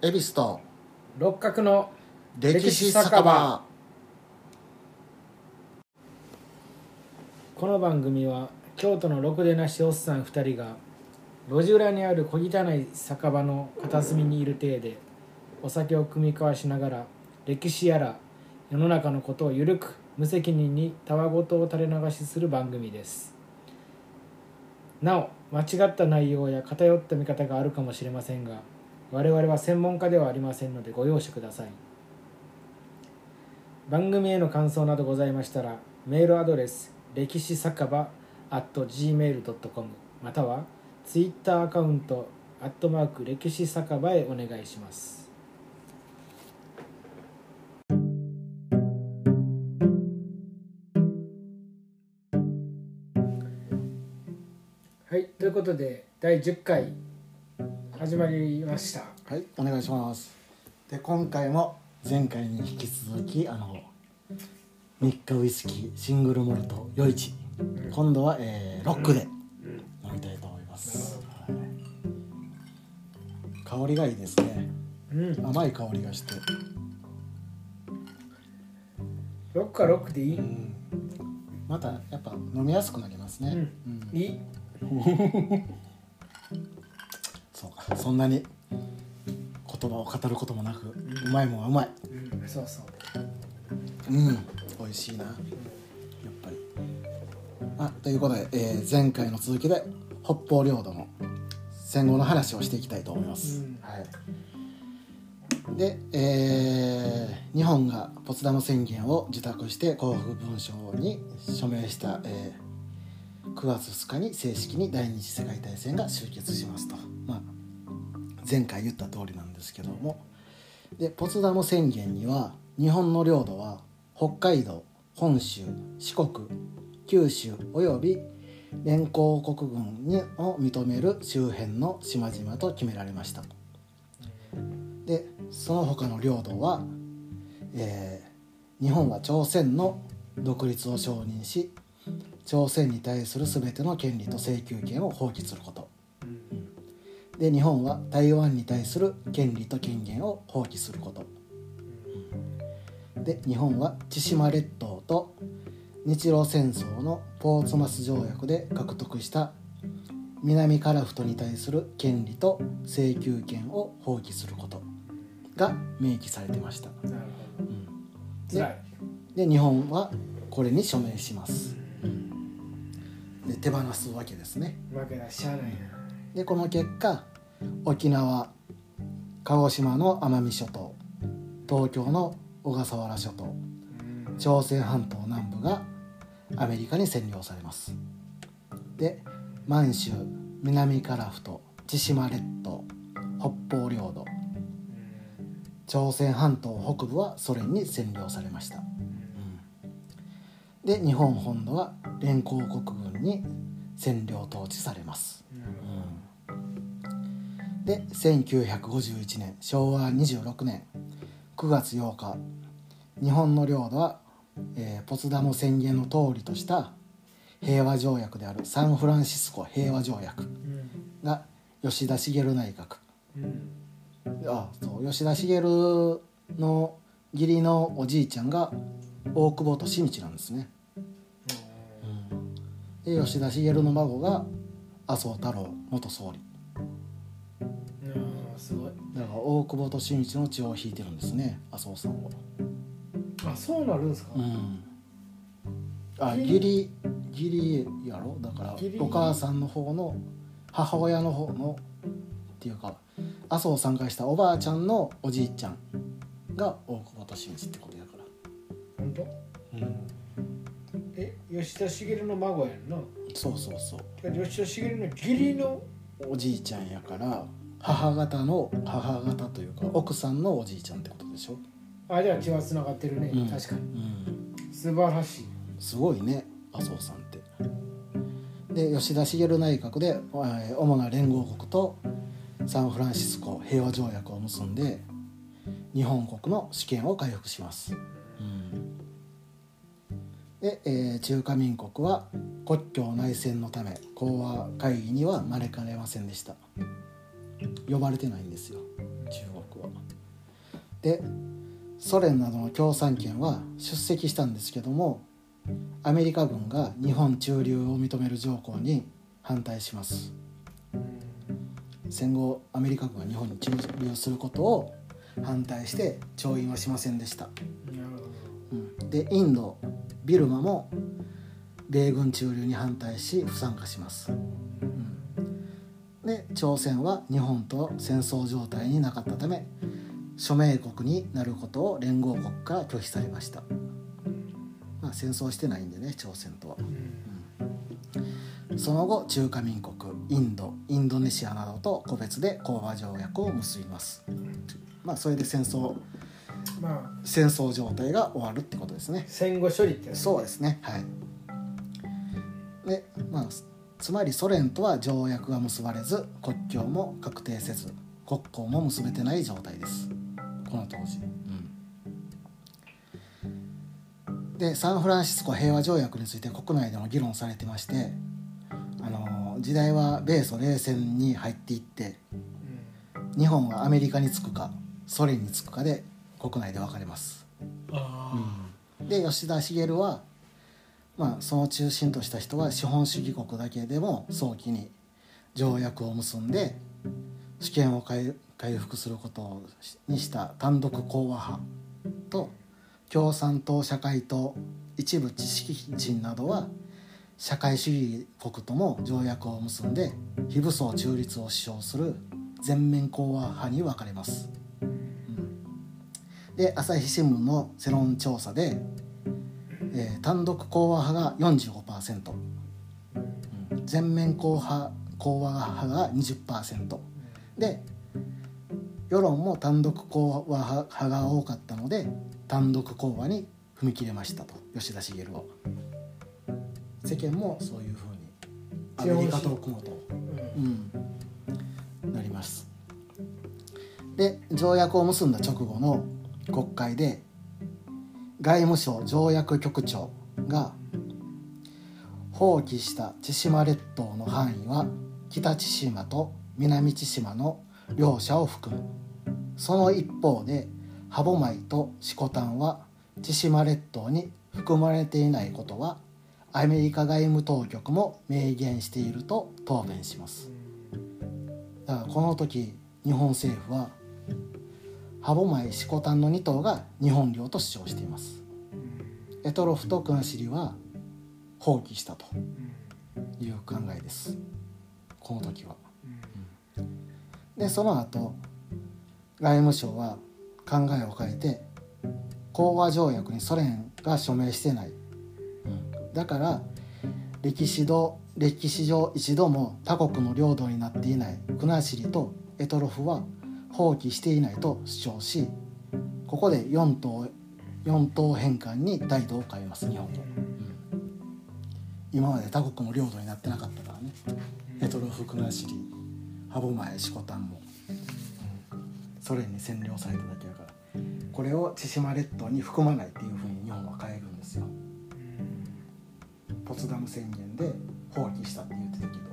恵比寿と六角の歴史酒場。この番組は京都のろくでなしおっさん2人が路地裏にある小汚い酒場の片隅にいる体でお酒を酌み交わしながら歴史やら世の中のことをゆるく無責任にたわごとを垂れ流しする番組です。なお間違った内容や偏った見方があるかもしれませんが我々は専門家ではありませんのでご容赦ください。番組への感想などございましたらメールアドレス歴史酒場 at gmail.com またはツイッターアカウントアットマーク歴史酒場へお願いします。はいということで第10回始まりました。はいお願いします。で今回も前回に引き続きあの日課ウイスキーシングルモルト余市今度は、えーロックで飲みたいと思います、はい。香りがいいですね。うん。甘い香りがして。ロックはロックでいい、うん。またやっぱ飲みやすくなりますね、うん。いい そんなに言葉を語ることもなく、うまいもんはうまい。うんそうそううん美味しいな。やっぱり。あということで、えー前回の続きで北方領土の戦後の話をしていきたいと思います、うん。はい。で、えー日本がポツダム宣言を受託して幸福文書に署名した、えー9月2日に正式に第二次世界大戦が終結しますと、まあ、前回言った通りなんですけども。でポツダム宣言には日本の領土は北海道本州四国九州および連合国軍にを認める周辺の島々と決められました。でその他の領土は、えー日本は朝鮮の独立を承認し朝鮮に対する全ての権利と請求権を放棄すること。で日本は台湾に対する権利と権限を放棄すること。で日本は千島列島と日露戦争のポーツマス条約で獲得した南カラフトに対する権利と請求権を放棄することが明記されてました。うんど。辛い。で日本はこれに署名します。で手放すわけですね。わけだしゃあないなでこの結果沖縄鹿児島の奄美諸島東京の小笠原諸島うん。朝鮮半島南部がアメリカに占領されます。で満州南カラフト千島列島北方領土朝鮮半島北部はソ連に占領されました、で日本本土は連合国軍に占領統治されます、で1951年昭和26年9月8日。日本の領土は、えーポツダム宣言の通りとした平和条約であるサンフランシスコ平和条約うんが吉田茂内閣。うん。あそう吉田茂の義理のおじいちゃんが大久保利通なんですね、で吉田茂の孫が麻生太郎元総理だから大久保利通の血を引いてるんですね麻生さんは。あそうなるんですか？うん。あ義義理義理やろ？だからお母さんの方の母親の方のっていうか麻生さんからしたおばあちゃんのおじいちゃんが大久保利通ってことやから。本当？うん。え吉田茂の孫やんな？そうそうそう。吉田茂の義理の？おじいちゃんやから母方の母方というか奥さんのおじいちゃんってことでしょ、あじゃあ血はつながってるね、うん。確かに。うん、素晴らしい。すごいね。麻生さんって。で吉田茂内閣で、えー主な連合国とサンフランシスコ平和条約を結んで日本国の主権を回復します、うん。で、えー中華民国は国境内戦のため講和会議には招かれませんでした呼ばれてないんですよ、中国は。でソ連などの共産圏は出席したんですけどもアメリカ軍が日本駐留を認める条項に反対します。戦後アメリカ軍が日本に駐留することを反対して調印はしませんでした、うん、でインドビルマも米軍駐留に反対し不参加します、うん、で朝鮮は日本と戦争状態になかったため署名国になることを連合国から拒否されました、まあ、戦争してないんでね朝鮮とは。その後中華民国インドインドネシアなどと個別で講和条約を結びます。まあそれで戦争まあ戦争状態が終わるってことですね。戦後処理ってやつそうですね。はい。でまあつまりソ連とは条約が結ばれず国境も確定せず国交も結べてない状態です。この当時、うん、でサンフランシスコ平和条約について国内でも議論されてましてあの時代は米ソ冷戦に入っていって日本はアメリカにつくかソ連につくかで国内で分かれます。あで吉田茂は、まあ、その中心とした人は資本主義国だけでも早期に条約を結んで主権を回回復することにした単独講和派と共産党社会党一部知識人などは社会主義国とも条約を結んで非武装中立を主張する全面講和派に分かれます。で朝日新聞の世論調査で、えー単独講和派が45%、うん。全面講和講和派が20%で世論も単独講和派が多かったので単独講和に踏み切れましたと吉田茂は世間もそういうふうにアメリカと組もうと。うんうん、なります。で条約を結んだ直後の国会で外務省条約局長が放棄した千島列島の範囲は北千島と南千島の両者を含む。その一方で歯舞と色丹は千島列島に含まれていないことはアメリカ外務当局も明言していると答弁します。だからこの時日本政府は歯舞色丹の2島が日本領と主張しています。エトロフと国後は放棄したという考えです。この時は。でその後外務省は考えを変えて講和条約にソ連が署名してない、うん。だから歴史上歴史上一度も他国の領土になっていない国後とエトロフは放棄していないと主張しここで4島4島返還に態度を変えます日本は、今まで他国の領土になってなかったからね。エトロフ国後歯舞色丹も、ソ連に占領されただけだから。これを千島列島に含まないっていうふうに日本は変えるんですよ。ポツダム宣言で放棄したって言ってたけど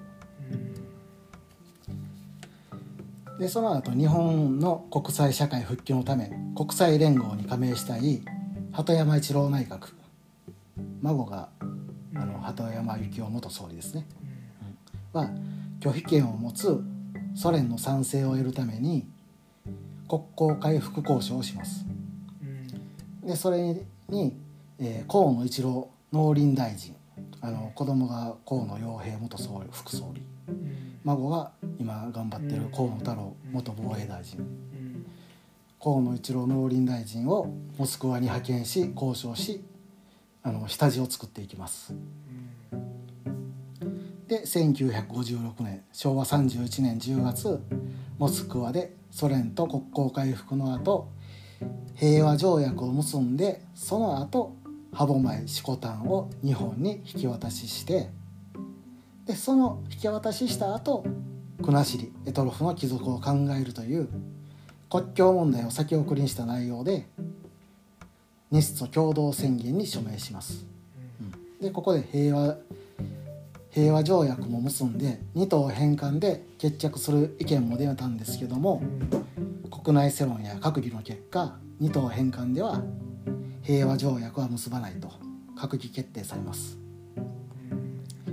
でその後日本の国際社会復帰のため国際連合に加盟したい鳩山一郎内閣。孫があの鳩山幸夫元総理ですね、うん。は拒否権を持つソ連の賛成を得るために国交回復交渉をします。でそれに、えー河野一郎農林大臣。あの子供が河野洋平元総理副総理孫が今頑張ってる河野太郎元防衛大臣。河野一郎農林大臣をモスクワに派遣し交渉しあの下地を作っていきます。で1956年昭和31年10月モスクワでソ連と国交回復の後平和条約を結んでその後歯舞色丹を日本に引き渡ししてでその引き渡しした後国後エトロフの帰属を考えるという国境問題を先送りにした内容で日ソ共同宣言に署名します。でここで平和平和条約も結んで2島返還で決着する意見も出たんですけども国内世論や閣議の結果2島返還では平和条約は結ばないと閣議決定されます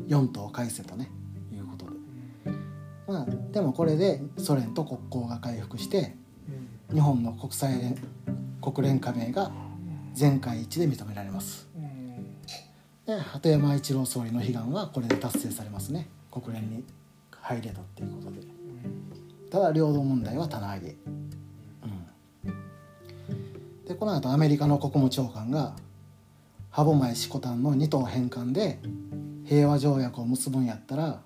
4島返せとねいうことで。まあでもこれでソ連と国交が回復して日本の国際連国連加盟が全会一致で認められます。で鳩山一郎総理の悲願はこれで達成されますね。国連に入れたっていうことで。ただ領土問題は棚上げ、うん、でこの後アメリカの国務長官が歯舞色丹の2島返還で平和条約を結ぶんやったら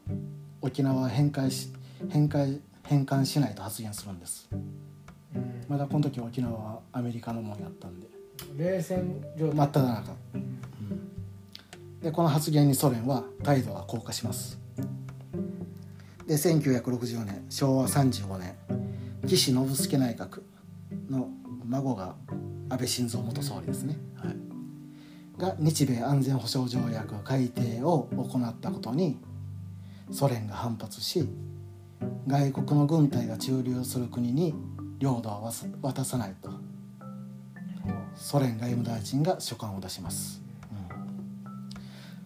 沖縄は返還し返還返還しないと発言するんです。まだこの時沖縄はアメリカのもんやったんで。冷戦状態。真っ只中、でこの発言にソ連は態度が硬化します。で1960年昭和35年岸信介内閣の孫が安倍晋三元総理ですね、はい、が日米安全保障条約改定を行ったことにソ連が反発し外国の軍隊が駐留する国に領土を渡さないとソ連外務大臣が書簡を出します、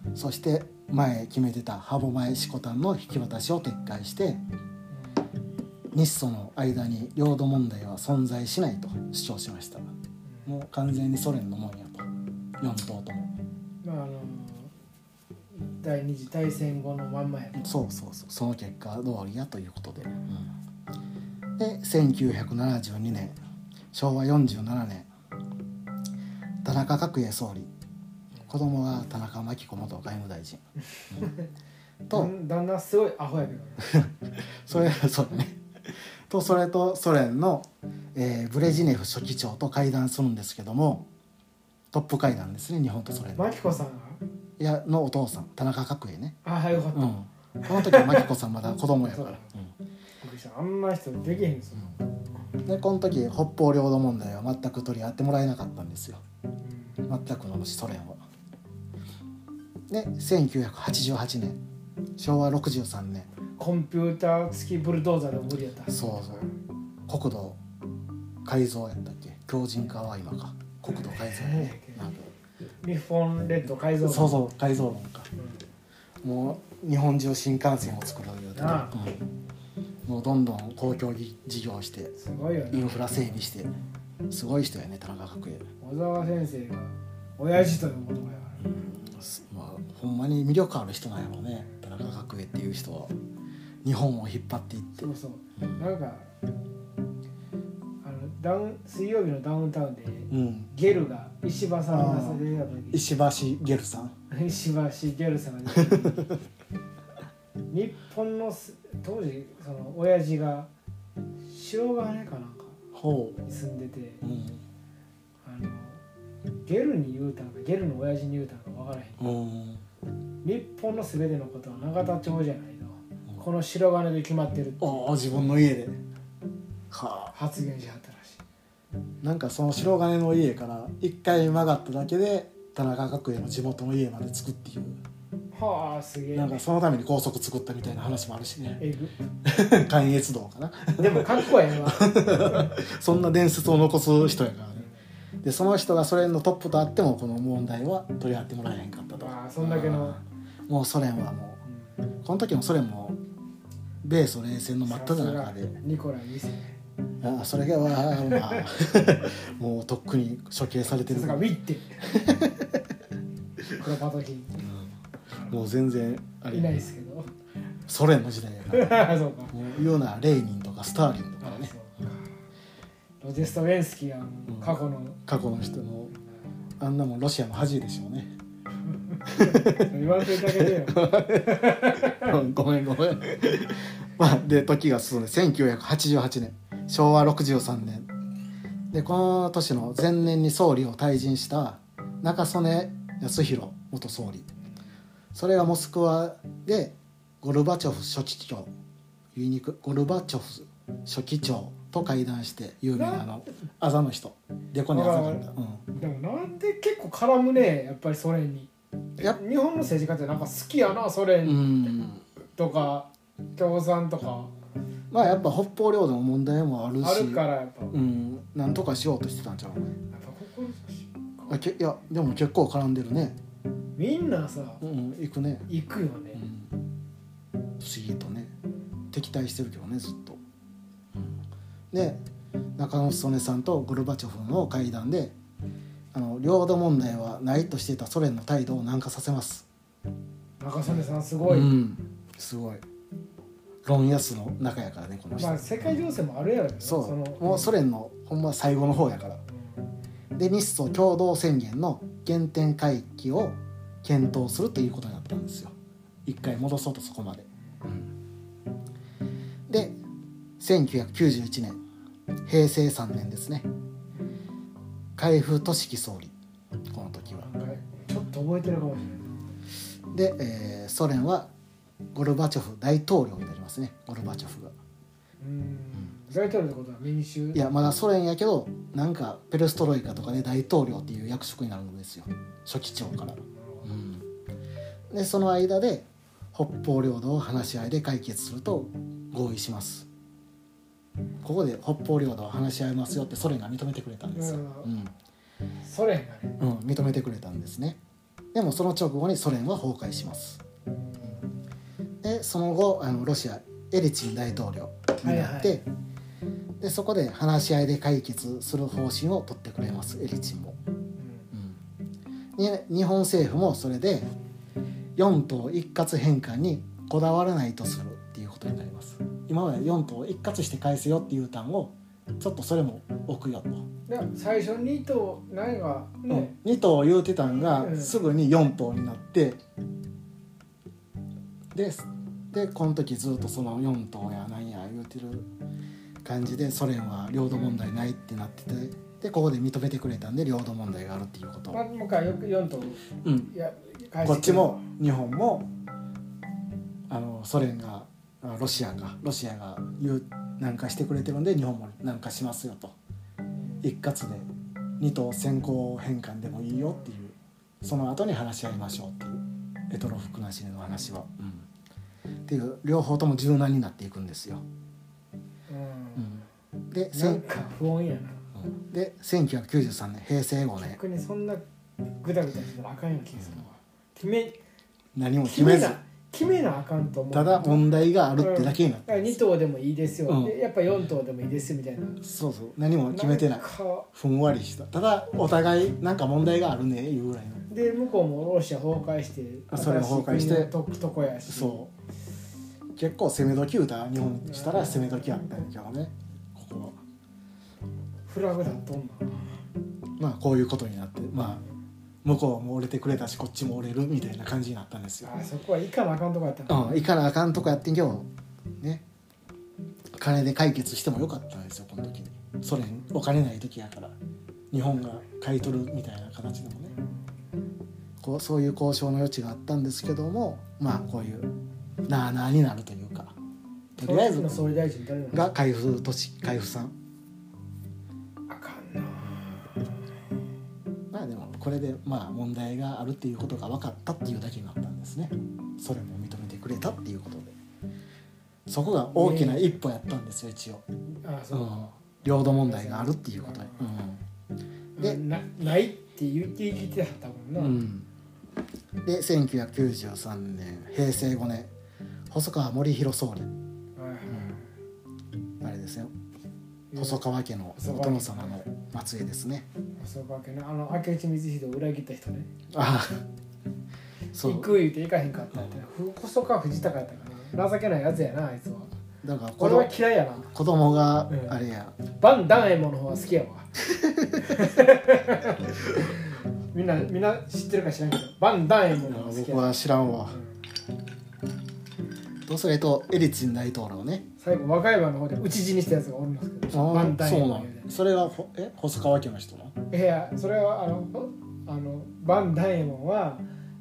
うん。そして前決めてた歯舞色丹の引き渡しを撤回して日ソの間に領土問題は存在しないと主張しました。もう完全にソ連のもんや。4島ともまああの第二次大戦後のまんまやと。そうそうそう。その結果通りやということで、うん。で1972年。昭和47年。田中角栄総理。子供が田中真紀子元外務大臣、うん。と。旦旦那すごいアホやけどね。それそね。とそれとソ連の、えーブレジネフ書記長と会談するんですけどもトップ会談ですね日本とソ連のマキコさんが？いやのお父さん田中角栄ね、あはいよかった、うん、この時は真紀子さんまだ子供やから、くりした。あんな人できへんですよ、うん、でこの時北方領土問題は全く取り合ってもらえなかったんですよ。うん全くのソ連はで1988年昭和63年。コンピューター付きブルドーザーでも無理やった。そうそう。国土改造やったっけ？強靭化は今か国土改造やねなんか日本列島改造そうそう改造論か。うんもう日本中新幹線を作るようで、ああ。うん、もうどんどん公共事業してすごいよね。インフラ整備して。すごい人やね田中角栄。小沢先生が親父という言葉やかすまあほんまに魅力ある人なんやろうね田中角栄っていう人は。日本を引っ張っていって。らそうそう。なんかあのダウン水曜日のダウンタウンでうん。ゲルが石破さんが出た時。石橋ゲルさん。石橋ゲルさんが出て 日本のす当時その親父が白金かなんかほに住んでて。ううん。あのゲルに言うたんかゲルの親父に言うたんか分からへんうん。日本の全てのことは永田町じゃないとこの白金で決まってるってああ自分の家で。はあ発言しはっなんかその白金の家から一回曲がっただけで田中角栄の地元の家まで着くっていうはあすげえ。なんかそのために高速作ったみたいな話もあるしね。えぐ。関越道かな。でもかっこええわ。そんな伝説を残す人やからね。でその人がソ連のトップとあってもこの問題は取り合ってもらえへんかったと。ああそんだけの。もうソ連はもうこの時のソ連も米ソ冷戦の真っ只中で。ニコライ2世あそれがまあまあ もうとっくに処刑されてる。がウィッテ。クロパトキン。うん。もう全然あれいないですけど。ソ連の時代やから。そうか。もう言うならレーニンとかスターリンとかね。ロジェストウェンスキーは過去の。過去の人のあんなもんロシアの恥でしょうね。言わんといてあげてよ。うんごめんごめん。まあで時が進んで1988年昭和63年。でこの年の前年に総理を退陣した中曽根康弘元総理。それがモスクワでゴルバチョフ書記長言いにくいゴルバチョフ書記長と会談して有名なあのあざの人。でこにあざがうん、でもなんで結構絡むねやっぱりソ連に。やっ日本の政治家ってなんか好きやなソう連ん。とか共産とかまあやっぱ北方領土の問題もあるし。あるからやっぱ、やっうん。なんとかしようとしてたんちゃう？ねぱあけいやでも結構絡んでるね。みんなさうん行くね、行くようね、ん、不思議とね。敵対してるけどねずっと、うん。で中野曽根さんとゴルバチョフの会談であの領土問題はないとしていたソ連の態度を軟化させます。中曽根さんすごい、うん、すごい論安の中やからねこの人、まあ世界情勢もあるやろね。そう。のもうソ連のほんま最後の方やから。で日ソ共同宣言の原点回帰を検討するということになったんですよ。一回戻そうとそこまで、で1991年平成3年ですね。海部俊樹総理。この時は。ちょっと覚えてるかもしれない。で、えーソ連はゴルバチョフ大統領になりますね。ゴルバチョフが。うん。大統領ってことは民衆？いやまだソ連やけどなんかペレストロイカとかで大統領っていう役職になるんですよ。書記長から、うん、でその間で北方領土を話し合いで解決すると合意します。ここで北方領土を話し合いますよってソ連が認めてくれたんですよ、うん。ソ連がね。うん、認めてくれたんですね。でもその直後にソ連は崩壊しますでその後あのロシアエリチン大統領になって、はいでそこで話し合いで解決する方針を取ってくれますエリチンも、うん。日本政府もそれで4島一括返還にこだわらないとするっていうことになります。今まで4島一括して返せよっていう単をちょっとそれも置くよと、で最初2頭何がね、2島言うてたんがうん。すぐに4島になってででこの時ずっとその4島やなんや言うてる感じでソ連は領土問題ないってなっててでここで認めてくれたんで領土問題があるっていうこと。まあ、もう一回よく4頭うんいや返こっちも日本もあのソ連があロシアがロシアが言うなんかしてくれてるんで日本もなんかしますよと。一括で2島先行返還でもいいよっていうその後に話し合いましょうっていうエトロフ・クナシネの話は、うん、っていう両方とも柔軟になっていくんですよ、うん。うん、でなんか不穏やな。うん。で1993年平成5年。逆にそんなグダグダしたらあかんような気がするわ。決め何も決めず。決めな決めなあかんと思う。ただ問題があるってだけになって2頭でもいいですよ、うん。でやっぱ4頭でもいいですみたいな。そうそう。何も決めてない。んか。ふんわりした。ただお互いなんか問題があるねいうぐらいの。で向こうもロシア崩壊してあそれ崩壊して。新しい国のととこやし。そう結構攻め時言うたら日本にしたら攻め時やったんやけどね。ここは。フラグだとんな。まあこういうことになってまあ向こうも折れてくれたしこっちも折れるみたいな感じになったんですよ。あそこはいかなあかんとこやったなうん行かなあかんとこやってんけどね。金で解決してもよかったんですよこの時に。ソ連お金ない時やから日本が買い取るみたいな形でもね。こうそういう交渉の余地があったんですけどもまあこういうなあなあになるというか。とりあえず総理大臣誰が海部都市海部さん。あかんな。まあでもこれでまあ問題があるっていうことが分かったっていうだけになったんですね。それも認めてくれたっていうことで。そこが大きな一歩やったんですよ一応、あそう。う、ん、領土問題があるっていうことで、でなないって言って言ってはったもんな、うん。うん、で1993年平成5年細川森弘総理あれですよ。細川家のお殿様の末裔ですね。そうかわけね。あの明智光秀を裏切った人ね。ああそう行く言うて行かへんかったって。ふ細川藤孝やったからな情けないやつやなあいつは。だから子俺は供嫌いやな。子供がうん。あれや、バンダンエモンの方が好きやわ。みんなみんな知ってるか知らんけどバンダンエモンの方が好きや僕は知らんわとそれとエリツィン大統領ね。最後和歌山の方で討ち死にしたやつがおるんですけどあバンダンエそうなんそれはほえ？細川家の人の？いやそれはあのあのバンダイエモンは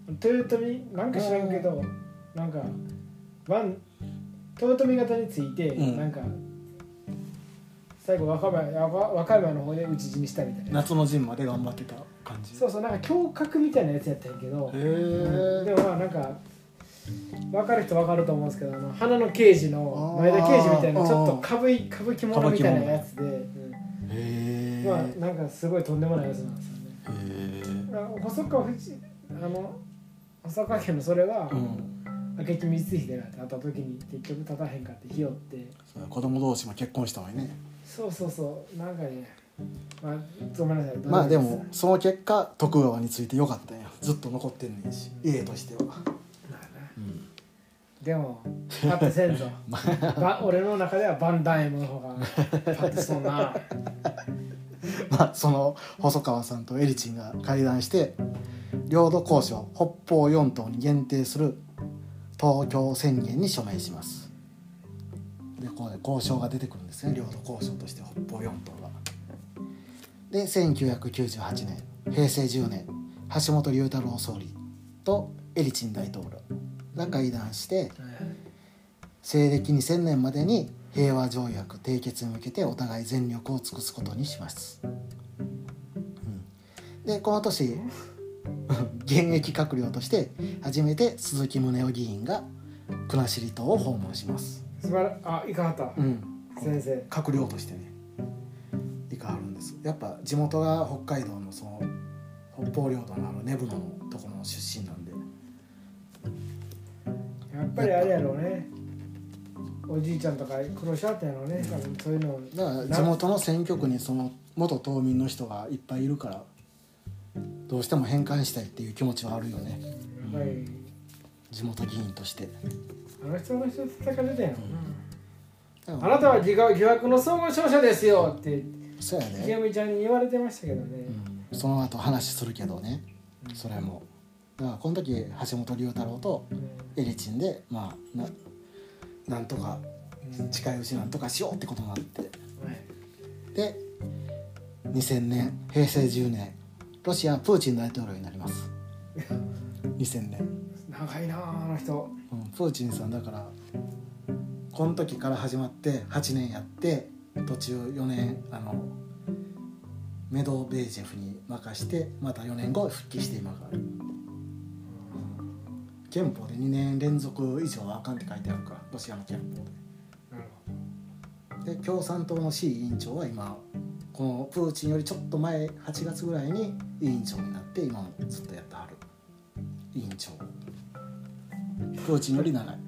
豊臣なんか知らんけどなんかバン豊臣方について、うん。なんか最後若林やわ和歌山の方で討ち死にしたみたいな。夏の陣まで頑張ってた感じ。そうそうなんか胸郭みたいなやつやったんやけどへえでもまあなんか分かる人分かると思うんですけどあの花の刑事の前田刑事みたいなちょっと歌舞伎歌舞伎者みたいなやつで、うんまあなんかすごいとんでもないやつなんですよね。細川藤あの細川家のそれは、うん。明智光秀が会った時に結局立たへんかってひよって。子供同士も結婚したわよね。そうそうそう。なんかねまあごめんなさい。まあでもその結果徳川についてよかったんや。ずっと残ってんねんし家としては、でもパッてせんぞ。ば俺の中ではバンダイムの方がパッてそうな。まあその細川さんとエリチンが会談して領土交渉北方四島に限定する東京宣言に署名します。でここで交渉が出てくるんですね。領土交渉として北方四島が。で1998年平成10年橋本龍太郎総理とエリチン大統領が会談して西暦2000年までに平和条約締結に向けてお互い全力を尽くすことにします、うん。でこの年 現役閣僚として初めて鈴木宗男議員が国後島を訪問します、素晴らあいかはった。うん、先生。閣僚としてね。いかはるんです。やっぱ地元が北海道のその北方領土のあの根室のところの出ぱりあれやろうね。おじいちゃんとか苦労しあったんやろうね。多分そういうの。だから地元の選挙区にその元島民の人がいっぱいいるからどうしても返還したいっていう気持ちはあるよね。やっぱり。地元議員として。あの人あの人叩かれたんやろ。だかなあなたは疑惑疑惑の総合商社ですよってそうや池ね、上ちゃんに言われてましたけどね、うん、その後話するけどね。それもだからこの時橋本龍太郎とエリチンでまあななんとか近いうちなんとかしようってことになって。はいで2000年平成10年ロシアプーチン大統領になります。2000年、長いなああの人。うん、プーチンさんだからこの時から始まって8年やって途中4年あのメドベージェフに任してまた4年後復帰して今がある憲法で2年連続以上はあかんって書いてあるからロシアの憲法で。で共産党の C 委員長は今このプーチンよりちょっと前8月ぐらいに委員長になって今もずっとやってはる。委員長。プーチンより長い。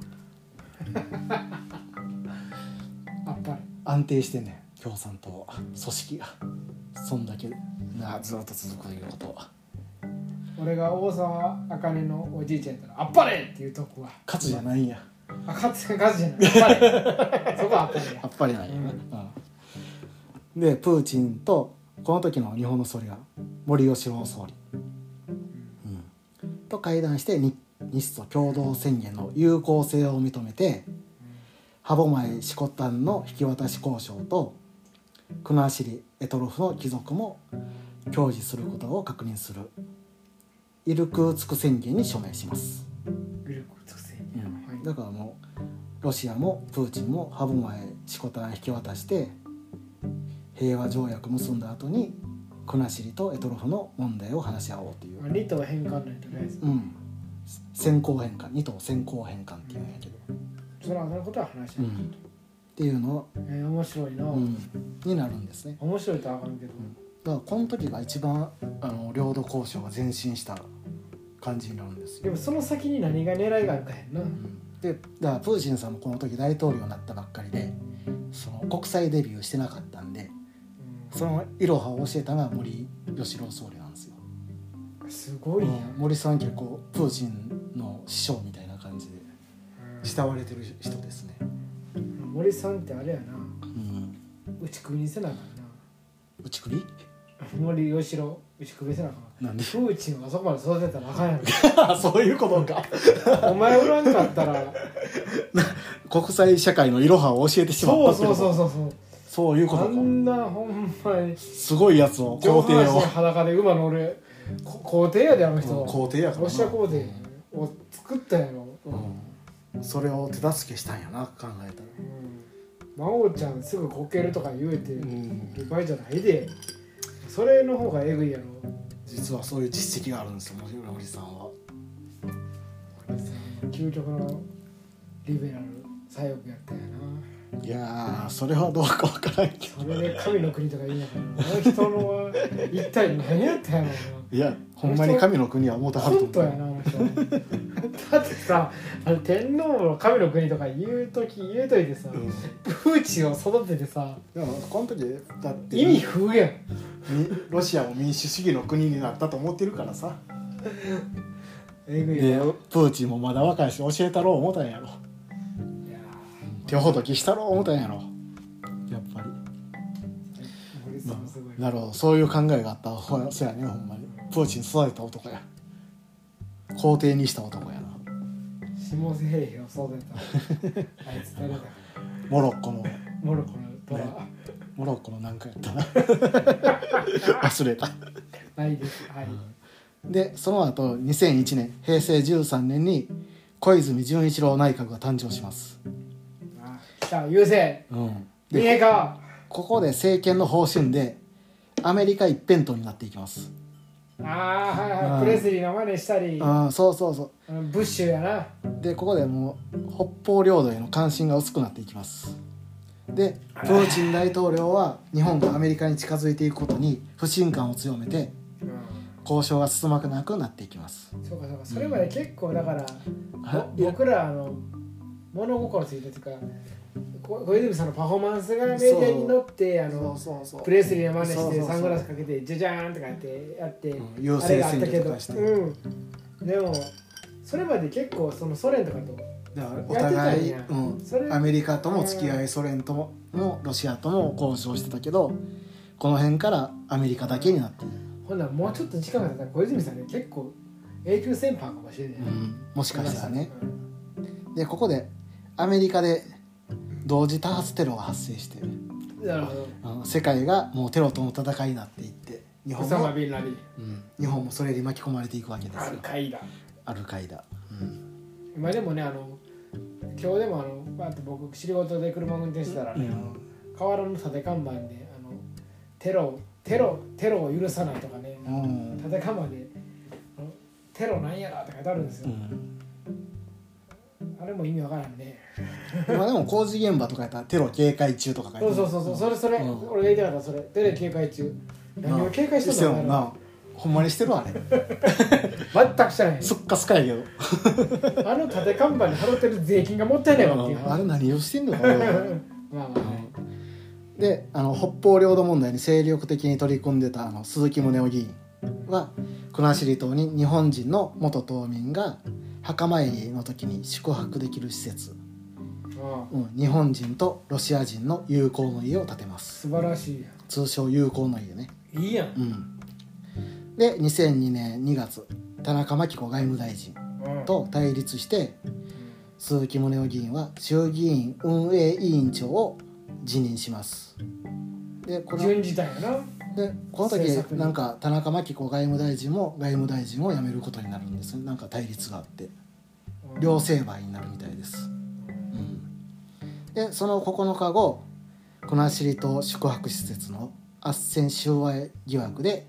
あっぱれ安定してね共産党は。組織が。そんだけなずっと続くということは俺が大沢あかねのおじいちゃんやったら「あっぱれ!」っていうとこは。勝つじゃないんや。あ勝つ勝つじゃない。あっぱれ。そこはあっぱれや。やっぱりないよね、うん。でプーチンとこの時の日本の総理が森喜朗総理、うん、と会談して日日ソ共同宣言の有効性を認めて歯舞シコタンの引き渡し交渉と国後エトロフの帰属も享受することを確認するイルクーツク宣言に署名します、グループ特性に、はい。だからもうロシアもプーチンも歯舞シコタン引き渡して平和条約結んだ後に国後とエトロフの問題を話し合おうという。まあ、2頭変換ないとりあえずうん先行変換2頭先行変換っていうんやけど、その後のことは話し合う、うん、っていうの、えー面白いな、うん、になるんですね。面白いとはあかんけど、だからこの時が一番あの領土交渉が前進した感じになるんですよ、でもその先に何が狙いがあるかやんな、うん。でだからプーチンさんもこの時大統領になったばっかりでその国際デビューしてなかったんでそのいろはを教えたのは森喜朗総理なんですよ、うんすごいやん、うん。森さん結構プーチンの師匠みたいな感じで慕われてる人ですね、うん森さんってあれやな。うん、打ち首にせなあかんな。打ち首？森喜朗打ち首せなあかんなんで？プーチンはそこまで育てたらあかんや そういうことか。ろお前おらんかったら。国際社会のいろはを教えてしまったそうってこと？そうそうそうそうそう。いうことあかんなほんまに。すごいやつを上半身皇帝を裸で馬乗る。こ皇帝やであの人、うん皇帝やからな。ロシア皇帝を作ったやろ、うん。それを手助けしたんやな考えたら。うん。魔王ちゃんすぐこけるとか言うてうん。る場合じゃないでそれの方がえぐいやろ。実はそういう実績があるんですよ森さんは。究極のリベラル左翼やったんやな。いやーそれはどうかわからんけど。それで神の国とか言いながらあの人のは一体何やったんやろいやほんまに神の国はもうたはるとやなあの人だってさあの天皇の神の国とか言う時言うといてさ、うん。プーチンを育ててさでもこの時だって意味不明やん。みロシアも民主主義の国になったと思ってるからさ。えぐいでプーチンもまだ若いし教えたろう思ったんやろ。や手ほどきしたろう思ったんやろ。やっぱり、ー森さんすごい、なるほど。そういう考えがあった。ほやそうやねほんまに。プーチン育てた男や。皇帝にした男やな。下兵兵を育てた。あいつ誰だ。モロッコの。モロッコのトラ、ねモロッコのなんかやったな。忘れた。ないです。はい、でその後2001年平成13年に小泉純一郎内閣が誕生します、あ来た優勢。うん、見でえかここで政権の方針でアメリカ一辺倒になっていきます。ああはいはうん。いプレスリーの真似したり。ああそうそうそう。んブッシュやな。うでここでもう北方領土への関心が薄くなっていきますでプーチン大統領は日本がアメリカに近づいていくことに不信感を強めてうん。交渉が進まなくなっていきます。そうかそうか。それまで結構だから、あぼ僕らあの物心ついてというかこ小泉さんのパフォーマンスがメディアに乗ってあのプレスリーの真似してサングラスかけてジャジャーンとかやってやって、うん。優あれがあったけど。略とかして、うん、でもそれまで結構そのソ連とかとだからお互い、うんアメリカとも付き合いソ連とももロシアとも交渉してたけどこの辺からアメリカだけになっている、ほんならもうちょっと時間が経ったら小泉さんね結構永久戦犯かもしれない、うんもしかしたらね。うん。でここでアメリカで同時多発テロが発生してなるほど。うん世界がもうテロとの戦いになっていって日本も、うん日本もそれに巻き込まれていくわけですアルよカイダ。アルカイダ、うん。今でもねあの今日でもあのバーッと僕仕事で車運転してたらね、うん。あの河原の立て看板であのテロテロテロを許さないとかね、うん。立て看板でテロなんやらって書いてあるんですよ、うん。あれも意味わからんね。まあでも工事現場とかやったらテロ警戒中とか書いてそうるそうそうそう。それそれ、うん。俺が言いたかったそれ。テレ警戒中。何を警戒してんの？るもんなほんまにしてるあれ 全くしてないすっかすかやけど。あの立て看板に払ってる税金がもったいないわっていう。あれ何をしてんの？かなまあまあ。ねであの北方領土問題に精力的に取り組んでたあの鈴木宗男議員は国後島に日本人の元島民が墓参りの時に宿泊できる施設、うん、日本人とロシア人の友好の家を建てます。素晴らしいや通称友好の家ね、んいいやん、うん、で2002年2月田中真紀子外務大臣うん。と対立して鈴木宗男議員は衆議院運営委員長を辞任します。でこの順次体やな。でこの時なんか田中真紀子外務大臣も外務大臣を辞めることになるんですなんか対立があって。両成敗になるみたいです、うん、でその9日後国後島宿泊施設の斡旋収賄疑惑で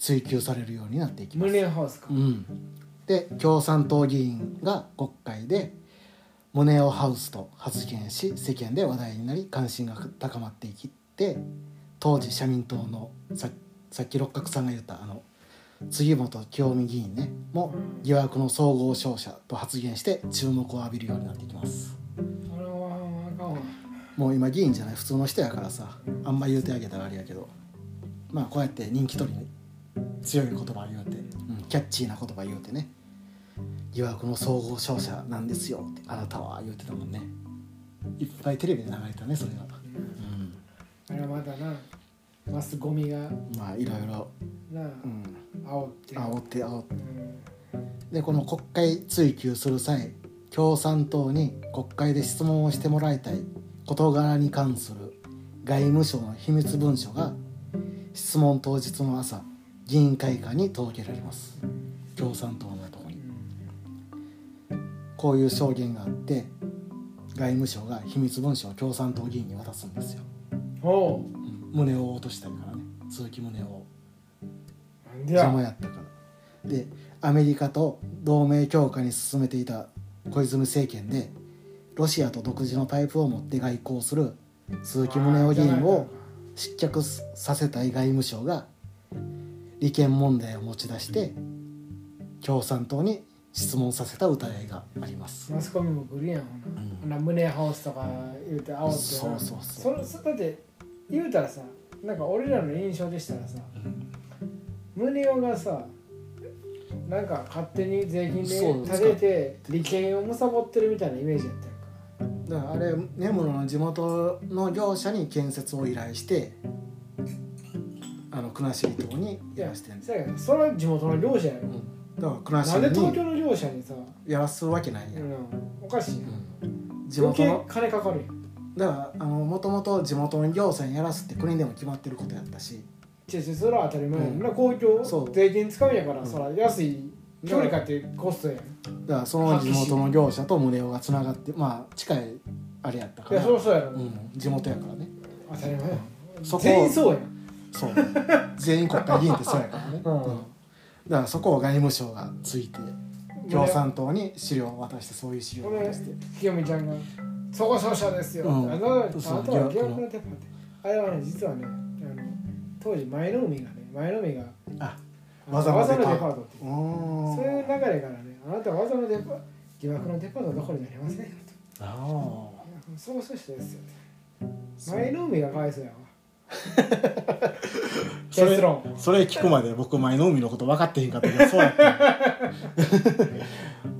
追及されるようになっていきます。ムネハウスか。うん、で共産党議員が国会で「モネオハウス」と発言し世間で話題になり関心が高まっていきって当時社民党のささっき六角さんが言ったあの杉本清美議員ねも疑惑の総合商社と発言して注目を浴びるようになっていきます。もう今議員じゃない普通の人やからさあんま言うてあげたらあれやけどまあこうやって人気取りに強い言葉言うて、うん、キャッチーな言葉言うてね疑惑の総合商社なんですよってあなたは言うてたもんね。いっぱいテレビで流れたねそれが、あれはまだなマスゴミがうん、まあいろいろ、なうん、煽って煽って煽って。うん。でこの国会追及する際共産党に国会で質問をしてもらいたい事柄に関する外務省の秘密文書が質問当日の朝議員会館に届けられます。共産党のところに。こういう証言があって外外務省が秘密文書を共産党議員に渡すんですよ、おう。うん。胸を落としたいからね。鈴木宗男邪魔やったから。でアメリカと同盟強化に進めていた小泉政権でロシアと独自のパイプを持って外交する鈴木宗男議員を失脚させたい外務省が利権問題を持ち出して共産党に質問させた疑いがあります。マスコミも来るやんうん。ほな胸ハウスとか言うて煽ってなそうそうそう。そだって言うたらさなんか俺らの印象でしたらさ宗男がさなんか勝手に税金で立てて利権を貪ってるみたいなイメージやったやんか。だからあれ根室の地元の業者に建設を依頼してあの国後島にやらせてんそうやけどそれは地元の業者やろ、だからなんで東京の業者にさ、やらすわけないやん、うん、おかしいやん、地余計元の金かかるやん。だからあのもともと地元の業者にやらすって国でも決まってることやったし。違う違うそれは当たり前やん、公共そう税金使うんやから、うんそら安い距離かってコストやん。いだからその地元の業者と宗男がつながってまあ近いあれやったから。やそりゃそうやろ、うん、地元やからね。当たり前やん。そこ全員そうやんそう。全員国会議員ってそうやからね、うん。だからそこを外務省がついて共産党に資料を渡してそういう資料を渡して。清美ちゃんが「そこ奏者ですよ」うん。あのあなそう。たは疑惑の。テーパってあれはね実はねあの当時前の海がね前の海がああの技の技のデパート。ってそういう流れからねあなたは技のデパ疑惑のデパートどころじゃありませんよと。あいやそうそうしたですよそう。前の海がかわいそうやわ それそれ聞くまで僕前の海のこと分かってへんかったけど そうやった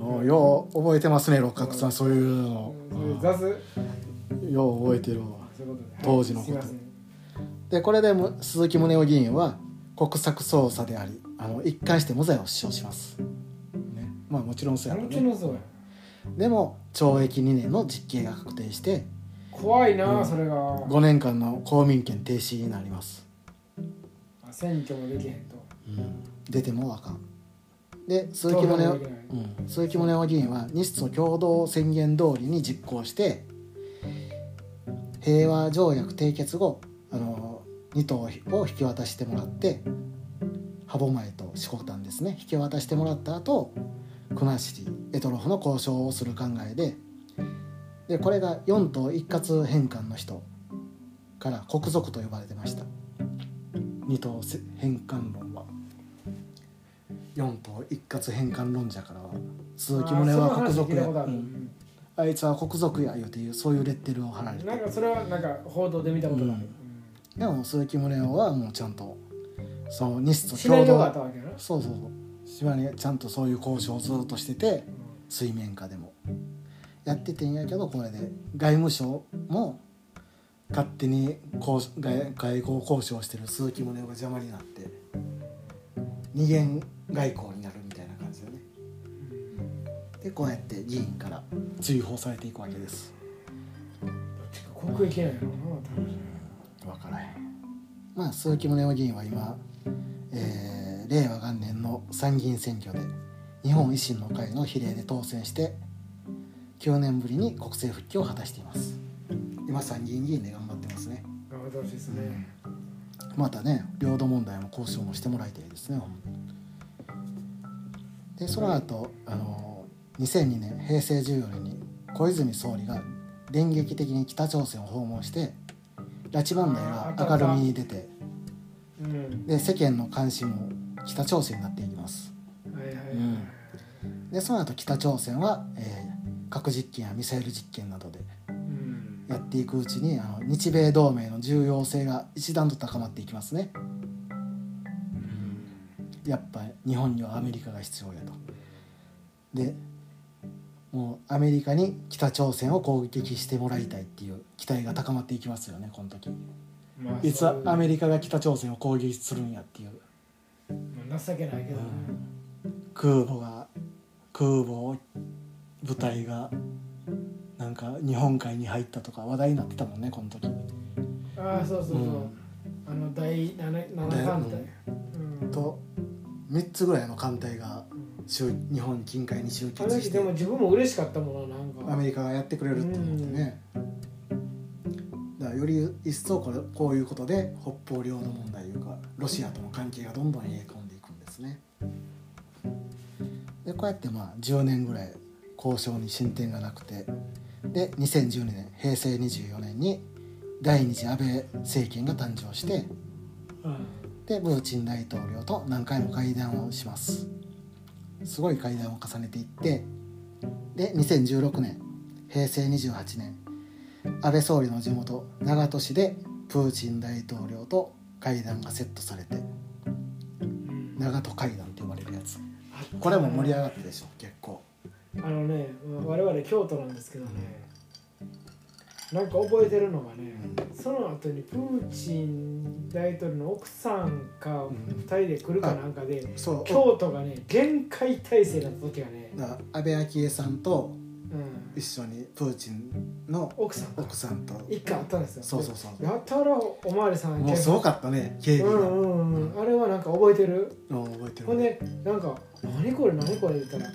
お よう覚えてますね六角さんそういうの。うんよう覚えてるわ。当時のこと。でこれでむ鈴木宗男議員は国策捜査でありあの一貫して無罪を主張します、ね、まあもちろんそうやろうね。もちろんそうや。でも懲役2年の実刑が確定して怖いなうん。それが。5年間の公民権停止になります、あ選挙もできへんと。出てもあかん。で鈴木宗男うん、鈴木宗男議員は日ソ共同宣言通りに実行して平和条約締結後あの2島を引き渡してもらって歯舞と四国丹ですね。引き渡してもらった後国後択捉の交渉をする考えででこれが4島一括返還の人から国賊と呼ばれてました。2島返還論は。4島一括返還論者からは鈴木宗男は国賊やあうん。あいつは国賊や言うていうそういうレッテルを貼られてなんかそれはなんか報道で見たことがある、でも鈴木宗男はもうちゃんとその日ソシナリオ共同そうそうそう。島にちゃんとそういう交渉をずっとしてて水面下でもやっててんやけどこれで。外務省も勝手に交外外交交渉してる。鈴木宗男が邪魔になって二元外交になるみたいな感じだね。でこうやって議員から追放されていくわけです。国益なんやろな多分分からへん。まあ鈴木宗男議員は今、えー令和元年の参議院選挙で日本維新の会の比例で当選して9年ぶりに国政復帰を果たしています。今参議院議員で頑張ってますね。頑張ってほしいですね、またね領土問題も交渉もしてもらいたいですねでその後あの2002年平成14年に小泉総理が電撃的に北朝鮮を訪問して拉致問題が明るみに出てうん。で世間の関心も北朝鮮になっていきます。はいはいはい、うん。でその後北朝鮮は、えー核実験やミサイル実験などでうん。やっていくうちにあの日米同盟の重要性が一段と高まっていきますね。やっぱ日本にはアメリカが必要やと。でもうアメリカに北朝鮮を攻撃してもらいたいっていう期待が高まっていきますよねこの時。まあいつアメリカが北朝鮮を攻撃するんやっていう。まあ情けないけどね、空母が空母部隊がなんか日本海に入ったとか話題になってたもんねこの時。ああそうそうそう、うん。あの第七七艦隊、うん。と3つぐらいの艦隊が集日本近海に集結して。時でも自分も嬉しかったもんななんか。アメリカがやってくれるって思ってね。だからより一層これこういうことで北方領土問題いうかロシアとの関係がどんどん冷え込んでいくんですね。でこうやってまあ10年ぐらい交渉に進展がなくて。で2012年平成24年に第二次安倍政権が誕生してうん。でプーチン大統領と何回も会談をします。すごい会談を重ねていってで2016年平成28年安倍総理の地元長門市でプーチン大統領と会談がセットされてうん。長門会談って呼ばれるやつ。これも盛り上がったでしょ結構あのね我々京都なんですけどねなんか覚えてるのがねその後にプーチン大統領の奥さんかん。2人で来るかなんかでそう。京都がね限界態勢だった時がね、安倍昭恵さんとうん、一緒にプーチンの奥さん奥さんと。一回あったんですよ。そうそうそう。やたらおまわりさんもうすごかったね警備が、うんうん。うん。あれはなんか覚えてる？うん覚えてる。ほんでなんか「何これ何これ」言ったら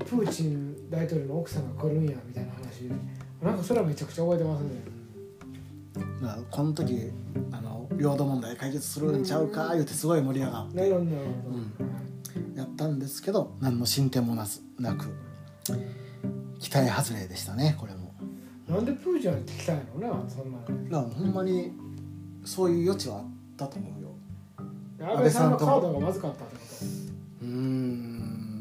プーチン大統領の奥さんが来るんやみたいな話。でなんかそれはめちゃくちゃ覚えてますね。だからこの時あの領土問題解決するんちゃうか言うてすごい盛り上がってなるほどなるほど、やったんですけど何の進展もなすなく期待外れでしたねこれも。なんでプーチンは来たんやろなそんなほんまにそういう余地はあったと思うよ。安倍さんのカードがまずかったってこうーんわからへん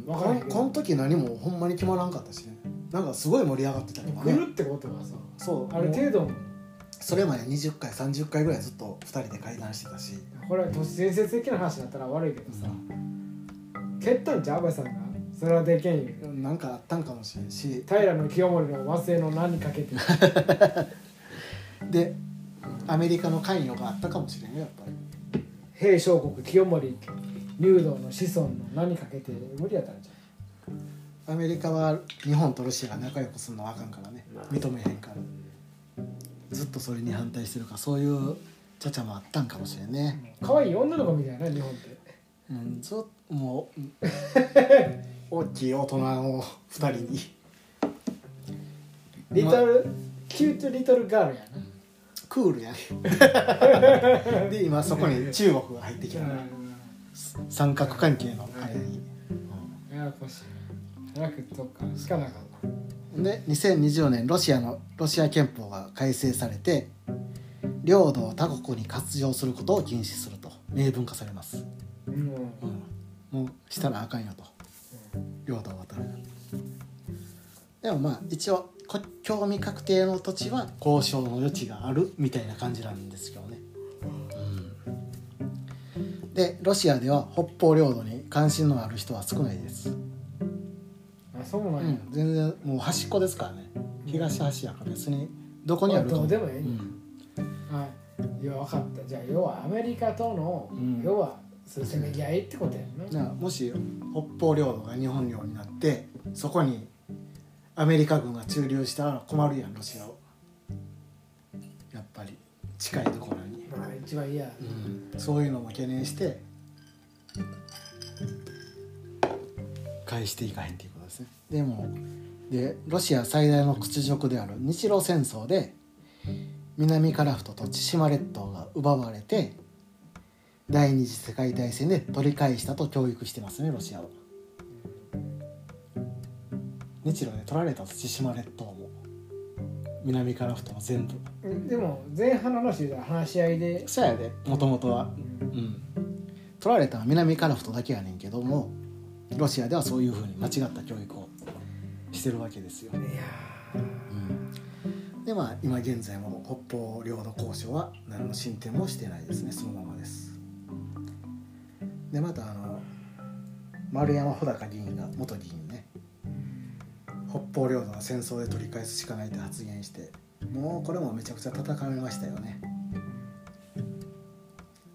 こんこの時何もほんまに決まらんかったしね。なんかすごい盛り上がってたりとか来るってことはさそうある程度の。それまで20回30回ぐらいずっと2人で会談してたし。これは都市伝説的な話だったら悪いけどさ蹴ったんちゃう？安倍さんが。それはでけんよ。なんかあったんかもしれんし。平清盛の和製の名にかけて。でアメリカの関与があったかもしれんよやっぱり。平将国清盛竜道の子孫の名にかけて無理やったんちゃアメリカは日本とロシアが仲良くするのはあかんからね。認めへんから。ずっとそれに反対してるからそういうちゃちゃもあったんかもしれんね、う可愛い女の子みたいな日本って。うん、ずっともううん 大きい大人を2人に。リトル？キュートリトルガールやな。クールやね。で今そこに中国が入ってきた三角関係のあれに、ややこしい早くとかしかなかったで2020年ロシアのロシア憲法が改正されて領土を他国に割譲することを禁止すると明文化されます、うん。うん、もうしたらあかんよと。領土を渡る。でもまあ一応国境未確定の土地は交渉の余地があるみたいな感じなんですけどね、うん、でロシアでは北方領土に関心のある人は少ないです。あそうなんや、うん、全然もう端っこですからね。東端やから別にどこにあるかどうでもいい。うん。はい。いや分かった。じゃあ要はアメリカとの、うん。要はそうせめぎ合いってことやんな、だからもし北方領土が日本領になってそこにアメリカ軍が駐留したら困るやんロシアをやっぱり近いところに、うん、そういうのも懸念して。返していかへんっていうことですね。でもでロシア最大の屈辱である日露戦争で南樺太と千島列島が奪われて第二次世界大戦で取り返したと教育してますねロシアは。日露で取られたと千島列島も南樺太も全部。でも前半の話で話し合いで、そうやでもともとは。うん。うん。取られたのは南樺太だけやねんけどもロシアではそういうふうに間違った教育をしてるわけですよ、いやうん、でまあ今現在も北方領土交渉は何の進展もしてないですね。そのままです。でまたあの丸山穂高議員が元議員ね北方領土は戦争で取り返すしかないと発言してもうこれもめちゃくちゃ叩かれましたよね。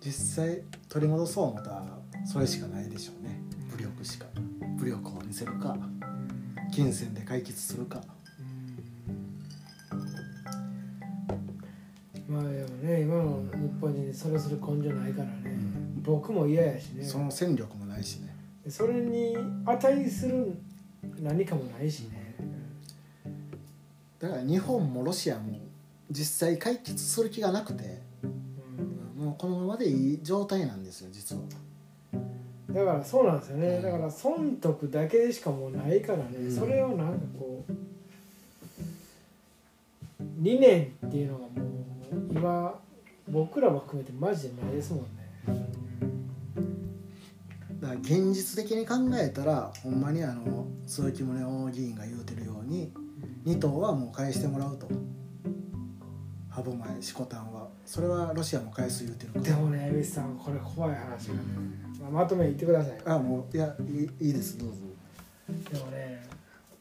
実際取り戻そう思ったらそれしかないでしょうね。武力しか。武力を見せるか。金銭で解決するか。まあでもね今の日本人それする根性ないからね、ん。僕も嫌やしね。その戦力もないしね。それに値する何かもないしね、だから日本もロシアも実際解決する気がなくてうん。もうこのままでいい状態なんですよ実は。だからそうなんですよね。だから損得だけでしかもうないからね、うん。それをなんかこう理念っていうのがもう今僕らも含めてマジでないですもんね、だから現実的に考えたらほんまにあの鈴木宗男議員が言うてるように2頭はもう返してもらうと。歯舞シコタンは。それはロシアも返す言うてるから。でもね江口さんこれ怖い話がね、まあ、まとめ言ってください。よあもういやいいいいです。どうぞ、でもね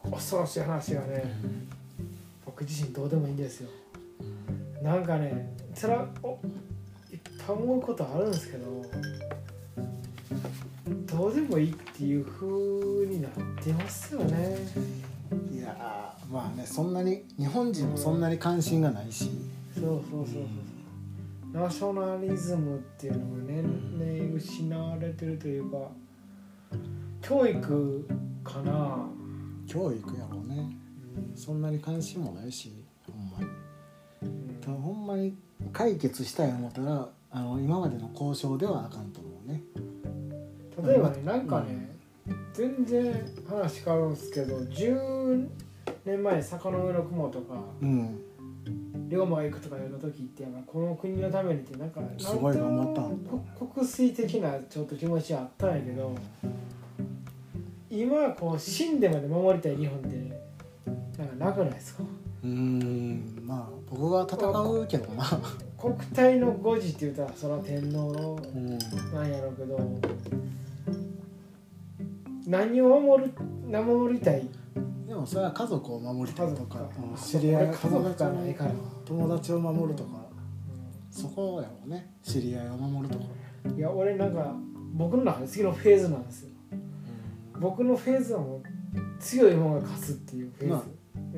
恐ろしい話がね僕自身どうでもいいんですよ。なんかねつらおいっぱい思うことあるんですけどどうでもいいっていう風になってますよねいやーまあねそんなに日本人もそんなに関心がないし。そうそうそうそうナショナリズムっていうのが年々失われてるというか教育かな、教育やろうね。そんなに関心もないしほんまに。うん。ただほんまに解決したい思ったらあの今までの交渉ではあかんと思うね。例えばねなんかね、全然話変わるんですけど10年前坂の上の雲とかうん龍馬が行くとかいうの時ってこの国のためにってなんかすごい頑張った国粋的なちょっと気持ちはあったんやけど今はこう死んでまで守りたい日本ってなんかなくないですか？うーんまあ僕は戦うけどな。国体の誤字って言ったらそれは天皇うん。なんやろうけど何を守る守りたい？でもそれは家族を守りたいとかうん知知りり合い家族がないから、友達を守るとかそこやろうね。知り合いを守るとか、いや俺なんか僕の中で次のフェーズなんですよ。僕のフェーズはもう強い方が勝つっていうフェーズ、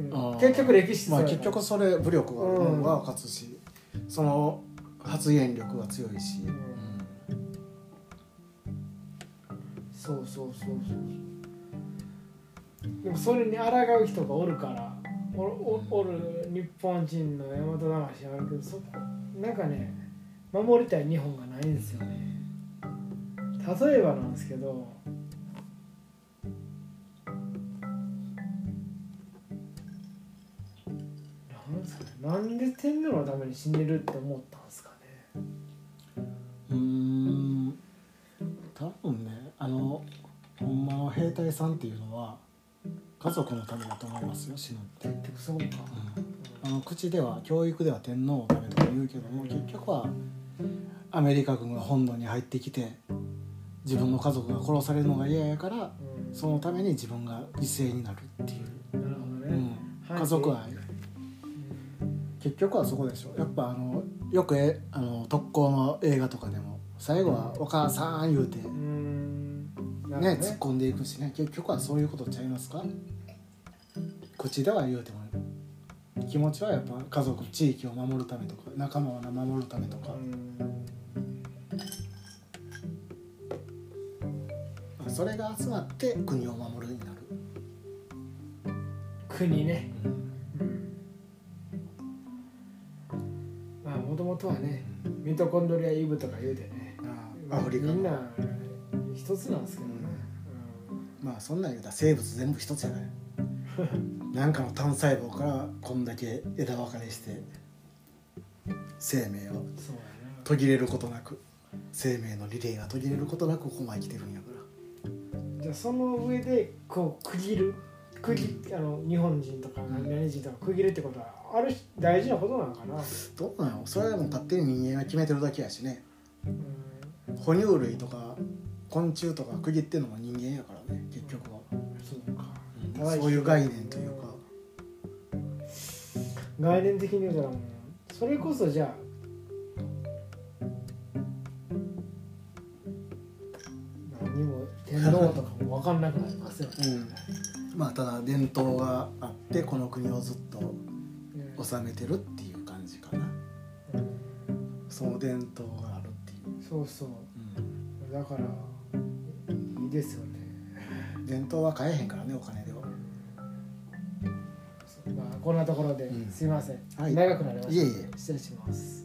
まあうん。結局歴史まあ結局それ武力が勝つし、その発言力が強いし、うんそうそうそうそう。でもそれに抗う人がおるからおおおる日本人の大和魂あるけどそこなんかね守りたい日本がないんですよね。例えばなんですけどなんで天皇のために死ねるって思ったんですかね。うん多分ねあのほんまの兵隊さんっていうのは家族のためだと思いますよ死ぬって、結局そうか、あの口では教育では天皇のためとか言うけども結局はアメリカ軍が本土に入ってきて自分の家族が殺されるのが嫌やからうん。そのために自分が犠牲になるっていう、なるほどね、うん、はい。家族愛。結局はそこでしょ。やっぱあのよくえあの特攻の映画とかでも最後は「お母さん」言うてね。突っ込んでいくしね。結局はそういうことちゃいますか？口では言うても気持ちはやっぱ家族地域を守るためとか仲間を守るためとか。うん。それが集まって国を守るになる、国ね。まあもともとはねミトコンドリアイブとか言うてね。あアフリカの。みんな一つなんですけどね、まあそんなん言うたら生物全部一つやない なんかの単細胞からこんだけ枝分かれして生命を途切れることなく生命のリレーが途切れることなくここまで来てるんやから。なじゃあその上でこう区切る区切あの日本人とか何々人とか区切るってことはあるし大事なことなのかな、どうなのそれはもう勝手に人間が決めてるだけやしね。うん、哺乳類とか昆虫とか区切ってるのも人間やかそういう概念というか。概念的に言うたらもうそれこそじゃあ何も天皇とかも分かんなくなりますよね、うん。まあただ伝統があってこの国をずっとね治めてるっていう感じかな。うん。その伝統があるっていう、そうそう。うん。だからいいですよね。伝統は買えへんからねお金こんなところでうん。すいません、はい。長くなりました、いえいえ。失礼します